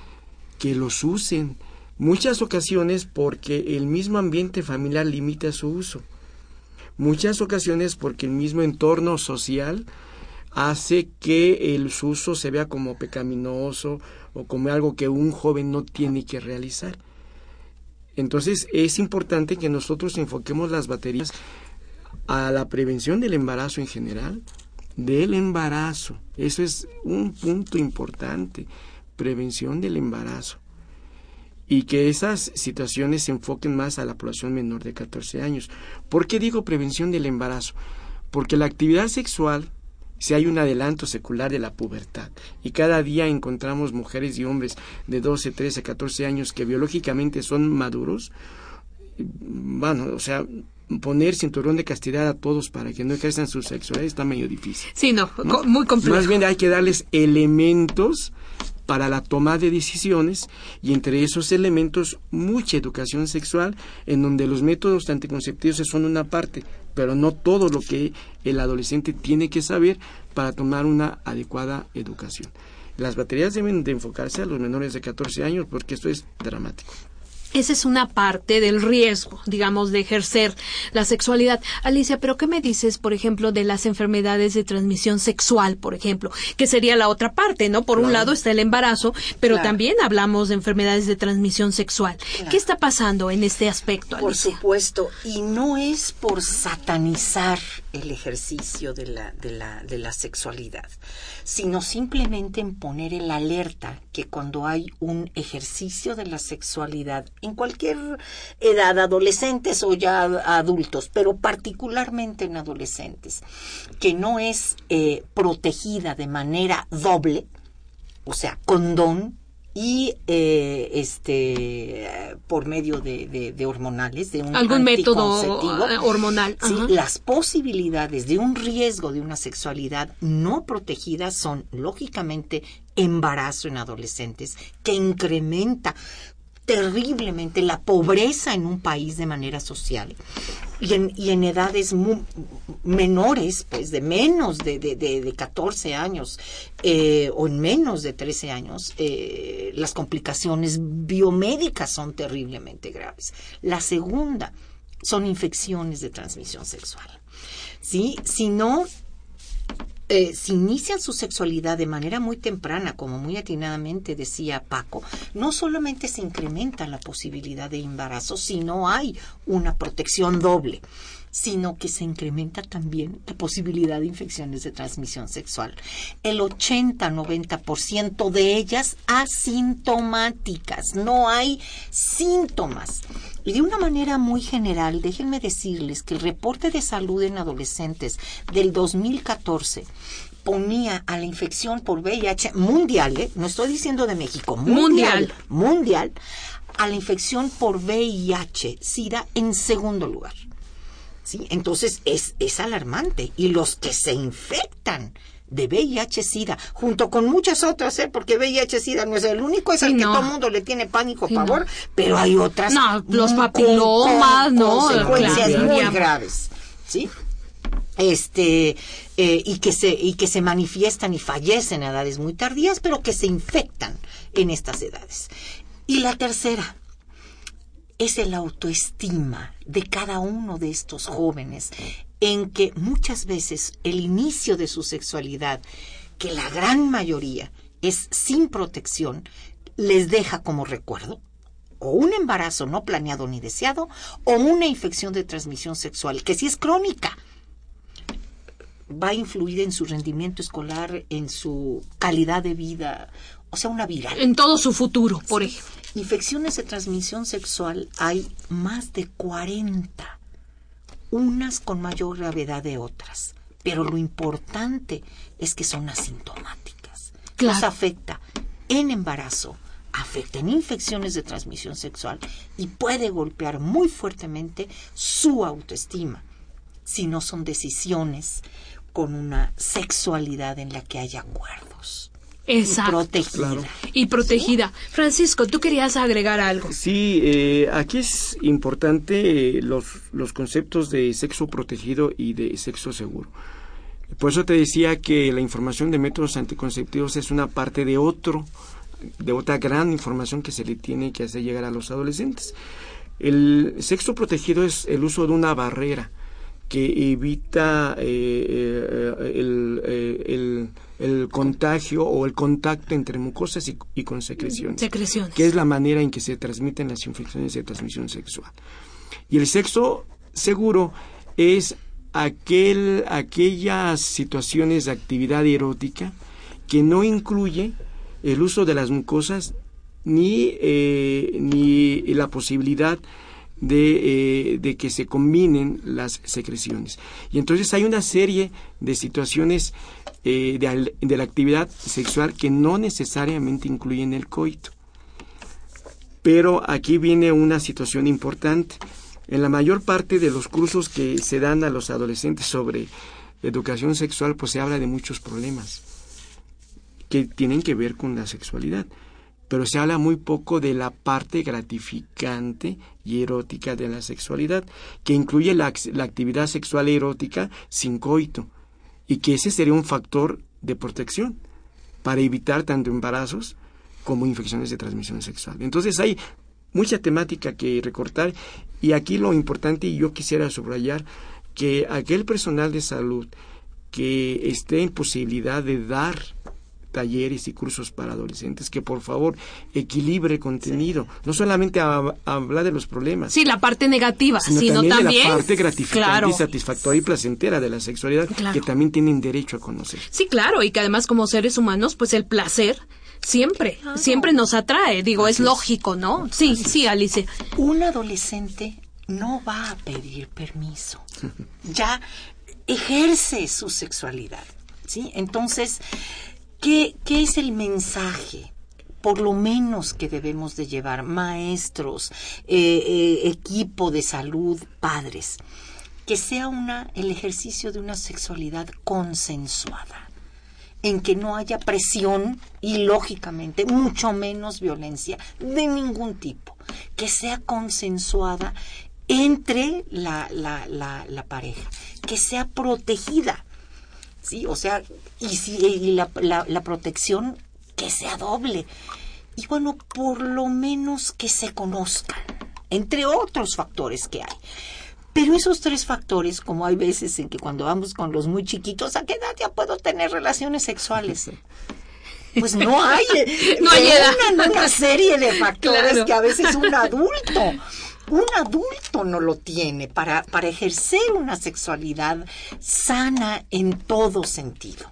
Que los usen. Muchas ocasiones porque el mismo ambiente familiar limita su uso. Muchas ocasiones porque el mismo entorno social hace que el uso se vea como pecaminoso o como algo que un joven no tiene que realizar. Entonces es importante que nosotros enfoquemos las baterías a la prevención del embarazo en general, del embarazo. Eso es un punto importante, prevención del embarazo. Y que esas situaciones se enfoquen más a la población menor de 14 años. ¿Por qué digo prevención del embarazo? Porque la actividad sexual, si hay un adelanto secular de la pubertad, y cada día encontramos mujeres y hombres de 12, 13, 14 años que biológicamente son maduros, bueno, o sea, poner cinturón de castidad a todos para que no ejerzan su sexualidad está medio difícil. Sí, no, muy complejo. Más bien hay que darles elementos para la toma de decisiones y entre esos elementos mucha educación sexual en donde los métodos anticonceptivos son una parte, pero no todo lo que el adolescente tiene que saber para tomar una adecuada educación. Las baterías deben de enfocarse a los menores de 14 años porque esto es dramático. Esa es una parte del riesgo, digamos, de ejercer la sexualidad. Alicia, pero ¿qué me dices, por ejemplo, de las enfermedades de transmisión sexual, por ejemplo? Que sería la otra parte, ¿no? Por un lado está el embarazo, pero también hablamos de enfermedades de transmisión sexual. ¿Qué está pasando en este aspecto, Alicia? Por supuesto, y no es por satanizar el ejercicio de la, de la, de la sexualidad, sino simplemente en poner el alerta que cuando hay un ejercicio de la sexualidad en cualquier edad, adolescentes o ya adultos, pero particularmente en adolescentes, que no es eh, protegida de manera doble, o sea, condón, y eh, este por medio de, hormonales de un algún método eh, hormonal sí, las posibilidades de un riesgo de una sexualidad no protegida son lógicamente embarazo en adolescentes que incrementa terriblemente la pobreza en un país de manera social y en, y en edades menores, pues de menos de, de, de, 14 años eh, o en menos de 13 años, eh, las complicaciones biomédicas son terriblemente graves. La segunda son infecciones de transmisión sexual. ¿Sí? Si no eh, si inician su sexualidad de manera muy temprana, como muy atinadamente decía Paco, no solamente se incrementa la posibilidad de embarazo, sino hay una protección doble sino que se incrementa también la posibilidad de infecciones de transmisión sexual. El 80-90% de ellas asintomáticas, no hay síntomas. Y de una manera muy general, déjenme decirles que el reporte de salud en adolescentes del 2014 ponía a la infección por VIH mundial, ¿eh? no estoy diciendo de México, mundial, mundial, a la infección por VIH, SIDA en segundo lugar. ¿Sí? Entonces es, es alarmante. Y los que se infectan de VIH-Sida, junto con muchas otras, ¿eh? porque VIH-Sida no es el único, es el que todo el mundo le tiene pánico, favor, pero hay otras. No, los papilomas, ¿no? Consecuencias muy graves, ¿sí? Este, eh, y, que se, y que se manifiestan y fallecen a edades muy tardías, pero que se infectan en estas edades. Y la tercera, es el autoestima de cada uno de estos jóvenes en que muchas veces el inicio de su sexualidad, que la gran mayoría es sin protección, les deja como recuerdo o un embarazo no planeado ni deseado o una infección de transmisión sexual que si es crónica va a influir en su rendimiento escolar, en su calidad de vida, o sea, una viral. En todo su futuro, por ejemplo. Infecciones de transmisión sexual hay más de 40, unas con mayor gravedad de otras, pero lo importante es que son asintomáticas. Claro. Nos afecta en embarazo, afecta en infecciones de transmisión sexual y puede golpear muy fuertemente su autoestima si no son decisiones con una sexualidad en la que hay acuerdos. Exacto. Y protegida. Claro. Y protegida. Francisco, tú querías agregar algo. Sí, eh, aquí es importante eh, los, los conceptos de sexo protegido y de sexo seguro. Por eso te decía que la información de métodos anticonceptivos es una parte de otro, de otra gran información que se le tiene que hacer llegar a los adolescentes. El sexo protegido es el uso de una barrera que evita eh, eh, el, eh, el- el contagio o el contacto entre mucosas y, y con secreciones Secreciones. que es la manera en que se transmiten las infecciones de transmisión sexual. Y el sexo seguro es aquel, aquellas situaciones de actividad erótica que no incluye el uso de las mucosas ni, eh, ni la posibilidad de, eh, de que se combinen las secreciones. Y entonces hay una serie de situaciones eh, de, de la actividad sexual que no necesariamente incluyen el coito. Pero aquí viene una situación importante. En la mayor parte de los cursos que se dan a los adolescentes sobre educación sexual, pues se habla de muchos problemas que tienen que ver con la sexualidad. Pero se habla muy poco de la parte gratificante y erótica de la sexualidad, que incluye la, ac- la actividad sexual erótica sin coito, y que ese sería un factor de protección para evitar tanto embarazos como infecciones de transmisión sexual. Entonces hay mucha temática que recortar y aquí lo importante y yo quisiera subrayar que aquel personal de salud que esté en posibilidad de dar talleres y cursos para adolescentes, que por favor equilibre contenido, no solamente a- a hablar de los problemas, Sí, la parte negativa, sino, sino, también, la parte gratificante claro. y satisfactoria y placentera de la sexualidad Claro. que también tienen derecho a conocer. Sí, claro, y que además como seres humanos, pues el placer siempre, siempre nos atrae. Digo, es Así es. lógico, ¿no? Sí, sí, Alicia. Un adolescente no va a pedir permiso. Ya ejerce su sexualidad. ¿sí? Entonces, ¿qué, ¿qué es el mensaje? Por lo menos que debemos de llevar maestros, eh, eh, equipo de salud, padres, que sea una, el ejercicio de una sexualidad consensuada en que no haya presión y lógicamente mucho menos violencia de ningún tipo, que sea consensuada entre la, la, la, la pareja, que sea protegida, ¿sí? O sea, y, si, y la, la, la protección que sea doble. Y bueno, por lo menos que se conozcan, entre otros factores que hay. Pero esos tres factores, como hay veces en que cuando vamos con los muy chiquitos, ¿a qué edad ya puedo tener relaciones sexuales? Pues no hay, No hay una, una serie de factores Claro. que a veces un adulto, un adulto no lo tiene para, para ejercer una sexualidad sana en todo sentido.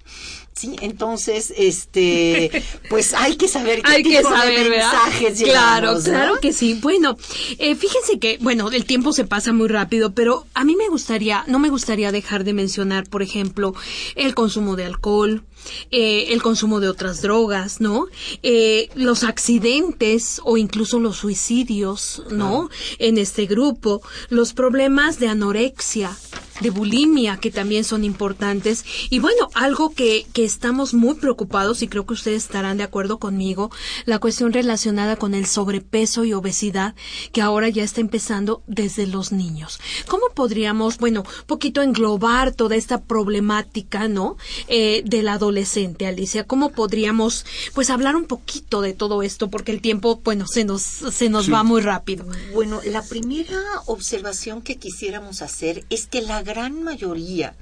Sí, entonces, este, pues hay que saber qué Hay que tipo saber, de mensajes Claro, claro que sí. Bueno, eh, fíjense que, bueno, el tiempo se pasa muy rápido, pero a mí me gustaría, no me gustaría dejar de mencionar, por ejemplo, el consumo de alcohol, eh, el consumo de otras drogas, ¿no? Eh, los accidentes o incluso los suicidios, ¿no? En este grupo, los problemas de anorexia, de bulimia, que también son importantes. Y bueno, algo que, que estamos muy preocupados, y creo que ustedes estarán de acuerdo conmigo, la cuestión relacionada con el sobrepeso y obesidad, que ahora ya está empezando desde los niños. ¿Cómo podríamos, bueno, poquito englobar toda esta problemática, ¿no? Eh, del adolescente, Alicia. ¿Cómo podríamos, pues, hablar un poquito de todo esto? Porque el tiempo, bueno, se nos, se nos va muy rápido. Bueno, la primera observación que quisiéramos hacer es que la gran mayoría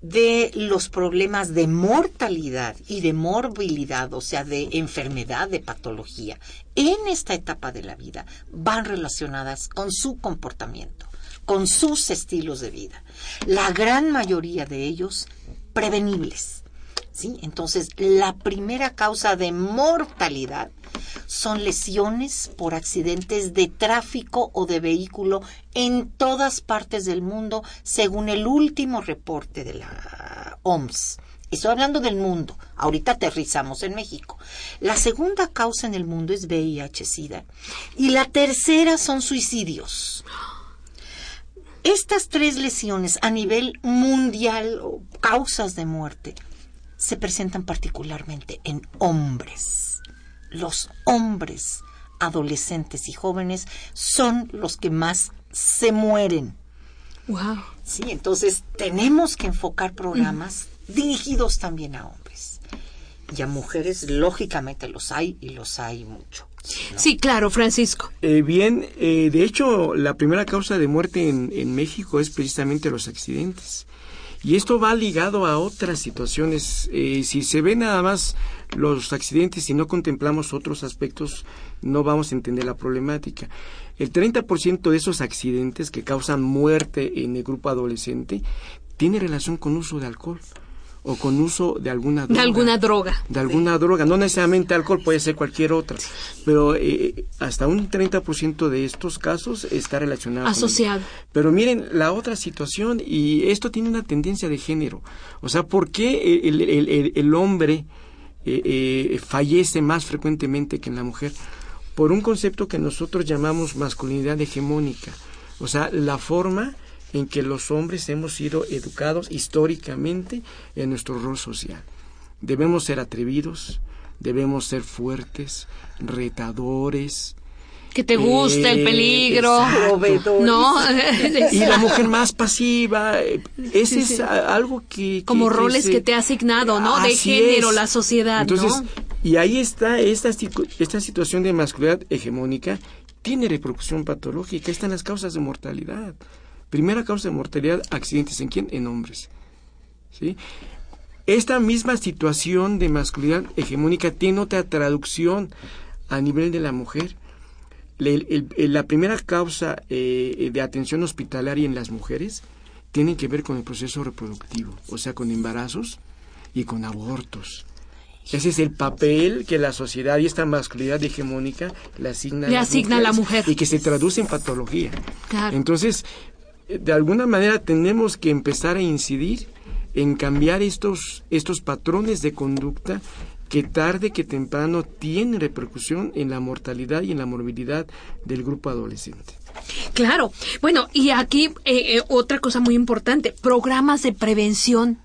de los problemas de mortalidad y de morbilidad, o sea, de enfermedad, de patología, en esta etapa de la vida van relacionadas con su comportamiento, con sus estilos de vida. La gran mayoría de ellos prevenibles. ¿sí? Entonces, la primera causa de mortalidad son lesiones por accidentes de tráfico o de vehículo en todas partes del mundo, según el último reporte de la OMS, Estoy hablando del mundo. Ahorita aterrizamos en México. La segunda causa en el mundo es VIH-Sida. Y la tercera son suicidios. Estas tres lesiones a nivel mundial o causas de muerte se presentan particularmente en hombres. Los hombres adolescentes y jóvenes son los que más se mueren. Wow. Sí, entonces tenemos que enfocar programas dirigidos también a hombres. Y a mujeres, lógicamente, los hay y los hay mucho. Sí, claro, Francisco. Eh, bien, eh, de hecho, la primera causa de muerte en, en México es precisamente los accidentes. Y esto va ligado a otras situaciones. Eh, si se ve nada más los accidentes y no contemplamos otros aspectos, no vamos a entender la problemática. El 30% de esos accidentes que causan muerte en el grupo adolescente tiene relación con uso de alcohol o con uso de alguna droga. De alguna droga. De alguna droga. No necesariamente alcohol, puede ser cualquier otra. Pero eh, hasta un 30% de estos casos está relacionado. Asociado. Pero miren, la otra situación, y esto tiene una tendencia de género. O sea, ¿por qué el, el- el- el hombre eh, eh, fallece más frecuentemente que en la mujer? Por un concepto que nosotros llamamos masculinidad hegemónica. O sea, la forma en que los hombres hemos sido educados históricamente en nuestro rol social. Debemos ser atrevidos, debemos ser fuertes, retadores, Que te guste el peligro. exacto. ¿No? y la mujer más pasiva. Ese Sí, es sí. algo que... Como que- que roles se- que te ha asignado, ¿no? De género, es. la sociedad, Entonces, ¿no? y ahí está esta, esta situación de masculinidad hegemónica, tiene repercusión patológica, están las causas de mortalidad. Primera causa de mortalidad, accidentes en quién? En hombres. ¿Sí? Esta misma situación de masculinidad hegemónica tiene otra traducción a nivel de la mujer. El- el- la primera causa eh, de atención hospitalaria en las mujeres tiene que ver con el proceso reproductivo, o sea, con embarazos y con abortos. Ese es el papel que la sociedad y esta masculinidad hegemónica le asigna, Le las asigna a la mujer. y que se traduce en patología. Claro. Entonces, de alguna manera tenemos que empezar a incidir en cambiar estos, estos patrones de conducta que tarde que temprano tienen repercusión en la mortalidad y en la morbilidad del grupo adolescente. Claro. Bueno, y aquí eh, eh, otra cosa muy importante, programas de prevención.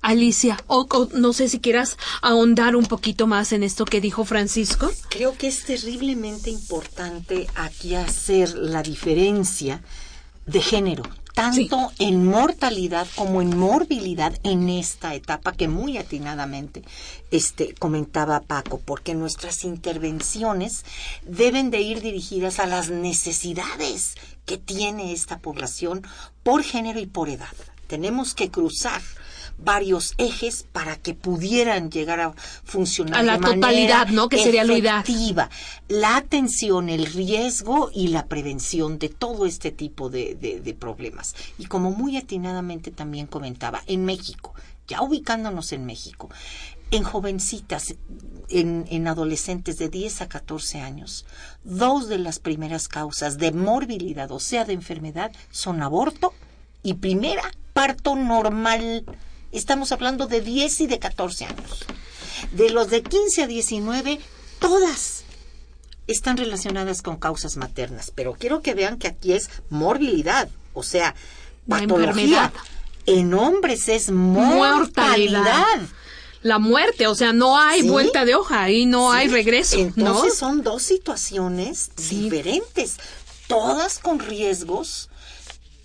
Alicia, o, o no sé si quieras ahondar un poquito más en esto que dijo Francisco. Creo que es terriblemente importante aquí hacer la diferencia de género, tanto en mortalidad como en morbilidad en esta etapa que muy atinadamente este comentaba Paco, porque nuestras intervenciones deben de ir dirigidas a las necesidades que tiene esta población por género y por edad. Tenemos que cruzar varios ejes para que pudieran llegar a funcionar A la de manera totalidad, ¿no? Que sería efectiva. La atención, el riesgo y la prevención de todo este tipo de, de- de problemas. Y como muy atinadamente también comentaba, en México, ya ubicándonos en México, en jovencitas, en, en adolescentes de 10 a 14 años, dos de las primeras causas de morbilidad, o sea, de enfermedad, son aborto y primera, parto normal. Estamos hablando de 10 y de 14 años. De los de 15 a 19, todas están relacionadas con causas maternas. Pero quiero que vean que aquí es morbilidad, o sea, patología. En hombres es Mortalidad. mortalidad. La muerte, o sea, no hay Sí. vuelta de hoja, ahí no Sí, hay regreso, Entonces ¿no? son dos situaciones Sí. diferentes, todas con riesgos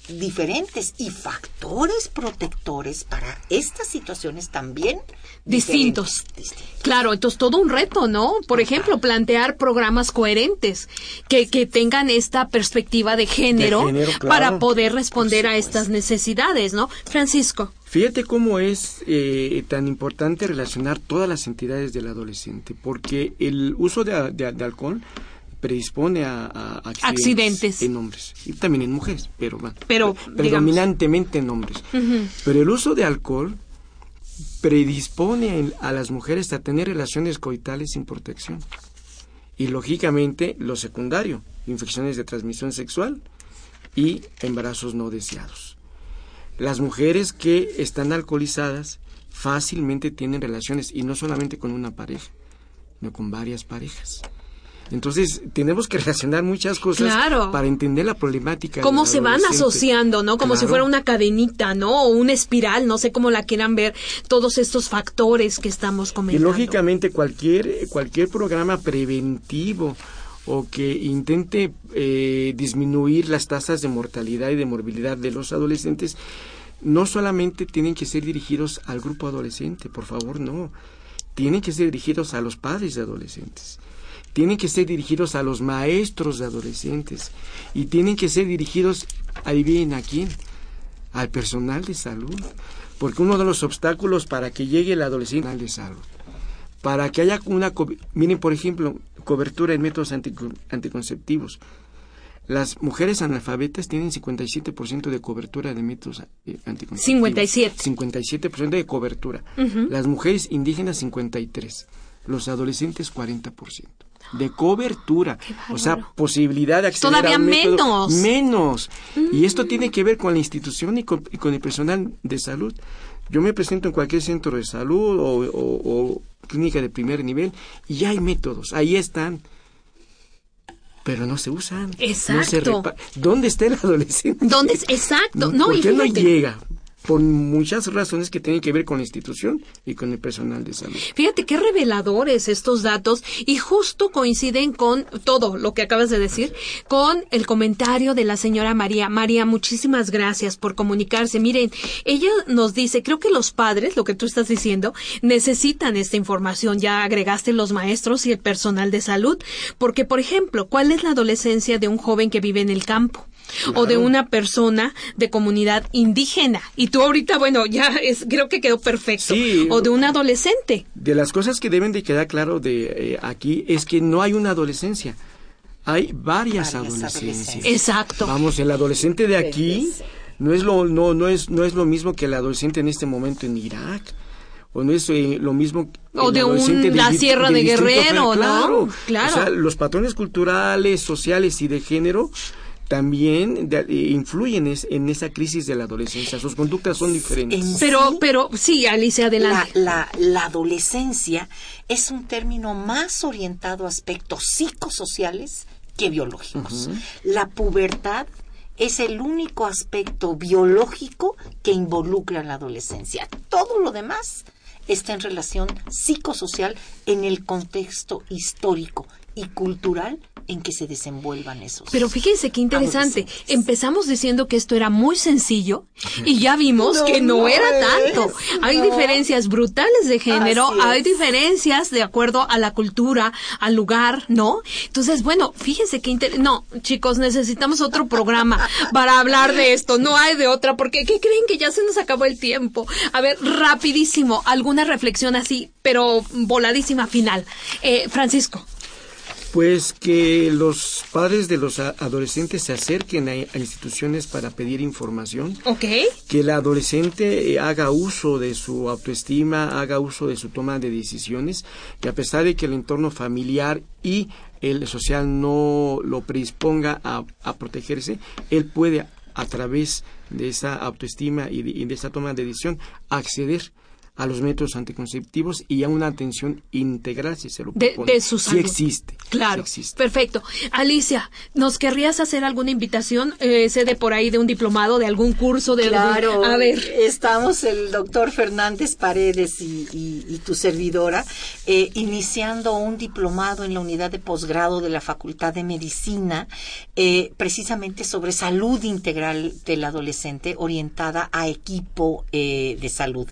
diferentes y factores protectores para estas situaciones también Distintos. Claro, entonces todo un reto, ¿no? Por ejemplo, plantear programas coherentes que, que tengan esta perspectiva de género, De género, claro. para poder responder a estas necesidades, ¿no? Francisco. Fíjate cómo es eh, tan importante relacionar todas las entidades del adolescente, porque el uso de, de- de alcohol predispone a, a accidentes, Accidentes. en hombres y también en mujeres, pero, bueno, Pero, pre- predominantemente en hombres. Pero el uso de alcohol predispone a las mujeres a tener relaciones coitales sin protección. Y lógicamente lo secundario, infecciones de transmisión sexual y embarazos no deseados. Las mujeres que están alcoholizadas fácilmente tienen relaciones y no solamente con una pareja, sino con varias parejas. Entonces, tenemos que relacionar muchas cosas Claro. para entender la problemática. cómo se van asociando, ¿no? Como si fuera una cadenita, ¿no? O una espiral, no sé cómo la quieran ver, todos estos factores que estamos Y comentando. lógicamente cualquier, cualquier programa preventivo o que intente eh, disminuir las tasas de mortalidad y de morbilidad de los adolescentes, no solamente tienen que ser dirigidos al grupo adolescente, por favor, no. Tienen que ser dirigidos a los padres de adolescentes. Tienen que ser dirigidos a los maestros de adolescentes. Y tienen que ser dirigidos, adivinen a quién, al personal de salud. Porque uno de los obstáculos para que llegue el adolescente es el de salud para que haya una miren por ejemplo cobertura en métodos antico- anticonceptivos las mujeres analfabetas tienen 57% de cobertura de métodos eh, anticonceptivos 57. 57% de cobertura las mujeres indígenas 53 los adolescentes 40% de cobertura, o sea, posibilidad de acceder Todavía a un menos. menos. Y esto tiene que ver con la institución y con, y con el personal de salud. Yo me presento en cualquier centro de salud o, o- o clínica de primer nivel y hay métodos, ahí están. Pero no se usan. No se Exacto. ¿Dónde está el adolescente? ¿Dónde es? Exacto. No, ¿Por qué no llega? Por muchas razones que tienen que ver con la institución y con el personal de salud. Fíjate qué reveladores estos datos y justo coinciden con todo lo que acabas de decir, con el comentario de la señora María. María, muchísimas gracias por comunicarse. Miren, ella nos dice, creo que los padres, lo que tú estás diciendo, necesitan esta información. Ya agregaste los maestros y el personal de salud, porque, por ejemplo, ¿cuál es la adolescencia de un joven que vive en el campo? O de una persona de comunidad indígena. Y tú ahorita, bueno, ya es, creo que quedó perfecto. Sí. O de un adolescente. De las cosas que deben de quedar claro de eh, aquí es que no hay una adolescencia. Hay varias, Varias adolescencias. adolescencias. Exacto. Vamos, el adolescente de aquí no es lo no no es no es lo mismo que el adolescente en este momento en Irak o no es eh, lo mismo O de un- del la Sierra de Guerrero, Federal. ¿no? claro Claro. o sea los patrones culturales sociales y de género también de- eh, influyen es- en esa crisis de la adolescencia sus conductas son diferentes En Pero, sí, pero sí, Alicia, la, adelante. la, la adolescencia es un término más orientado a aspectos psicosociales que biológicos. La pubertad es el único aspecto biológico que involucra a la adolescencia. Todo lo demás está en relación psicosocial en el contexto histórico y cultural en que se desenvuelvan esos. Pero fíjense qué interesante. Empezamos diciendo que esto era muy sencillo y ya vimos No, que no, no era es, tanto. Hay diferencias brutales de género, hay diferencias de acuerdo a la cultura, al lugar, ¿no? Entonces, bueno, fíjense qué interesante. No, chicos, necesitamos otro programa para hablar de esto. No hay de otra, porque ¿qué creen que ya se nos acabó el tiempo? A ver, rapidísimo, alguna reflexión así, pero voladísima final. Eh, Francisco. Pues que los padres de los adolescentes se acerquen a, instituciones para pedir información, ¿Ok? que el adolescente eh, haga uso de su autoestima, haga uso de su toma de decisiones, que a pesar de que el entorno familiar y el social no lo predisponga a, a protegerse, él puede a través de esa autoestima y de, y de esa toma de decisión acceder a los métodos anticonceptivos y a una atención integral si se lo De, propone. de su Sí salud. existe. Claro. sí existe. Perfecto. Alicia, ¿nos querrías hacer alguna invitación? Eh, sé de por ahí de un diplomado, de algún curso, de Claro, algún- A ver. estamos el doctor Fernández Paredes y, y- y tu servidora eh, iniciando un diplomado en la unidad de posgrado de la Facultad de Medicina, eh, precisamente sobre salud integral del adolescente orientada a equipo eh, de salud.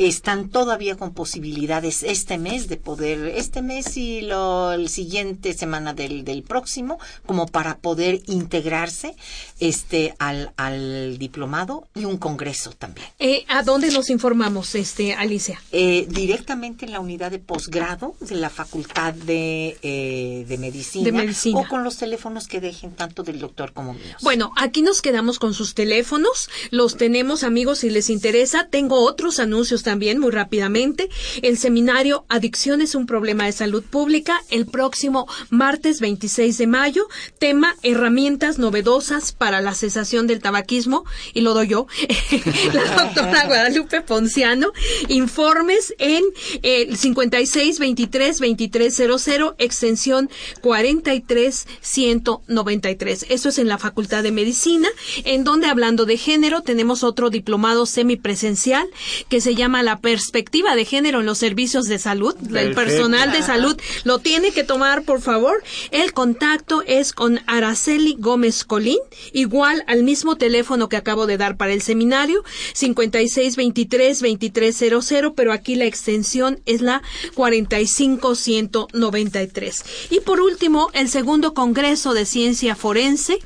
Están todavía con posibilidades este mes de poder, este mes y lo, el siguiente semana del, del próximo, como para poder integrarse este al, al diplomado y un congreso también. Eh, ¿A dónde nos informamos, este, Alicia? Eh, directamente en la unidad de posgrado de la Facultad de, eh, de, medicina, De Medicina. o con los teléfonos que dejen tanto del doctor como míos. Bueno, aquí nos quedamos con sus teléfonos. Los tenemos, amigos, si les interesa. Tengo otros anuncios también también muy rápidamente. El seminario Adicción es un problema de salud pública el próximo martes 26 de mayo, tema herramientas novedosas para la cesación del tabaquismo y lo doy yo, la doctora Guadalupe Ponciano, informes en el 56 23 2300 extensión 43 193. Eso es en la Facultad de Medicina, en donde hablando de género tenemos otro diplomado semipresencial que se llama La perspectiva de género en los servicios de salud. El personal de salud lo tiene que tomar, por favor. El contacto es con Araceli Gómez Colín, igual al mismo teléfono que acabo de dar para el seminario, 5623-2300, pero aquí la extensión es la 45193. Y por último, el segundo Congreso de Ciencia Forense,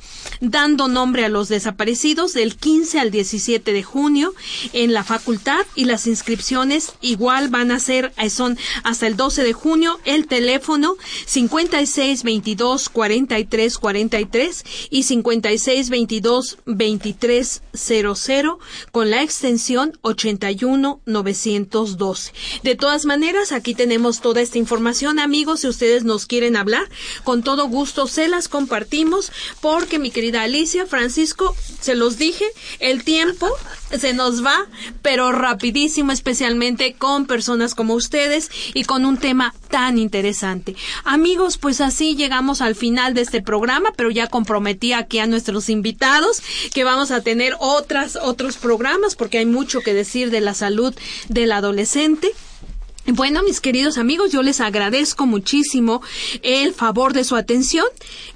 dando nombre a los desaparecidos del 15 al 17 de junio en la facultad y las inscripciones igual van a ser, eh, son hasta el 12 de junio, el teléfono 56 22 43 43 y 56 22 23 00 con la extensión 81 912. De todas maneras, aquí tenemos toda esta información, amigos, si ustedes nos quieren hablar, con todo gusto se las compartimos porque mi Alicia, Francisco, se los dije, el tiempo se nos va, pero rapidísimo, especialmente con personas como ustedes y con un tema tan interesante. Amigos, pues así llegamos al final de este programa, pero ya comprometí aquí a nuestros invitados que vamos a tener otras, otros programas porque hay mucho que decir de la salud del adolescente. Bueno, mis queridos amigos, yo les agradezco muchísimo el favor de su atención.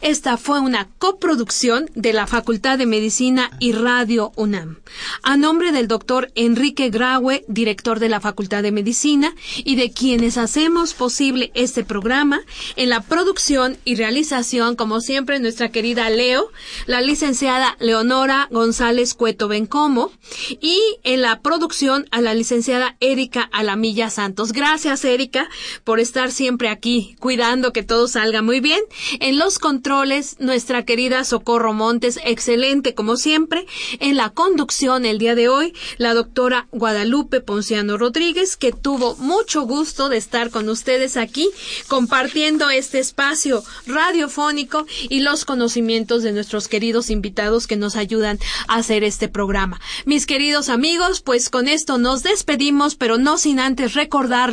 Esta fue una coproducción de la Facultad de Medicina y Radio UNAM. A nombre del doctor Enrique Graue, director de la Facultad de Medicina, y de quienes hacemos posible este programa, en la producción y realización, como siempre, nuestra querida Leo, la licenciada Leonora González Cueto Bencomo, y en la producción a la licenciada Erika Alamilla Santos. Gracias, Erika, por estar siempre aquí, cuidando que todo salga muy bien. En los controles, nuestra querida Socorro Montes, excelente como siempre. En la conducción el día de hoy, la doctora Guadalupe Ponciano Rodríguez, que tuvo mucho gusto de estar con ustedes aquí, compartiendo este espacio radiofónico y los conocimientos de nuestros queridos invitados que nos ayudan a hacer este programa. Mis queridos amigos, pues con esto nos despedimos, pero no sin antes recordar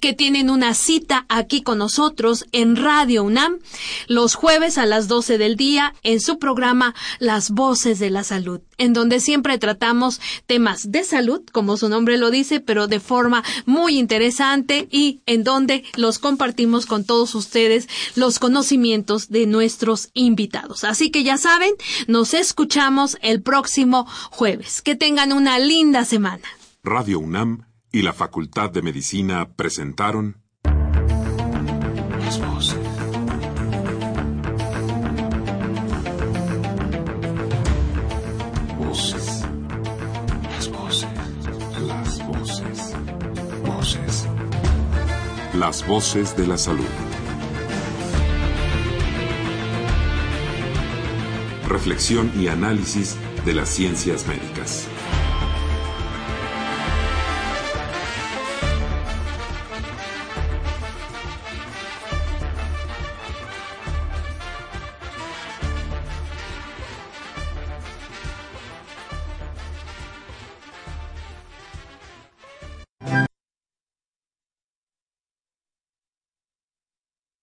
que tienen una cita aquí con nosotros en Radio UNAM los jueves a las 12 del día en su programa Las Voces de la Salud, en donde siempre tratamos temas de salud, como su nombre lo dice, pero de forma muy interesante y en donde los compartimos con todos ustedes los conocimientos de nuestros invitados. Así que ya saben, nos escuchamos el próximo jueves. Que tengan una linda semana. Radio UNAM y la Facultad de Medicina presentaron Las voces. Voces. Las voces. Las voces. Voces. Las voces de la salud. Reflexión y análisis de las ciencias médicas.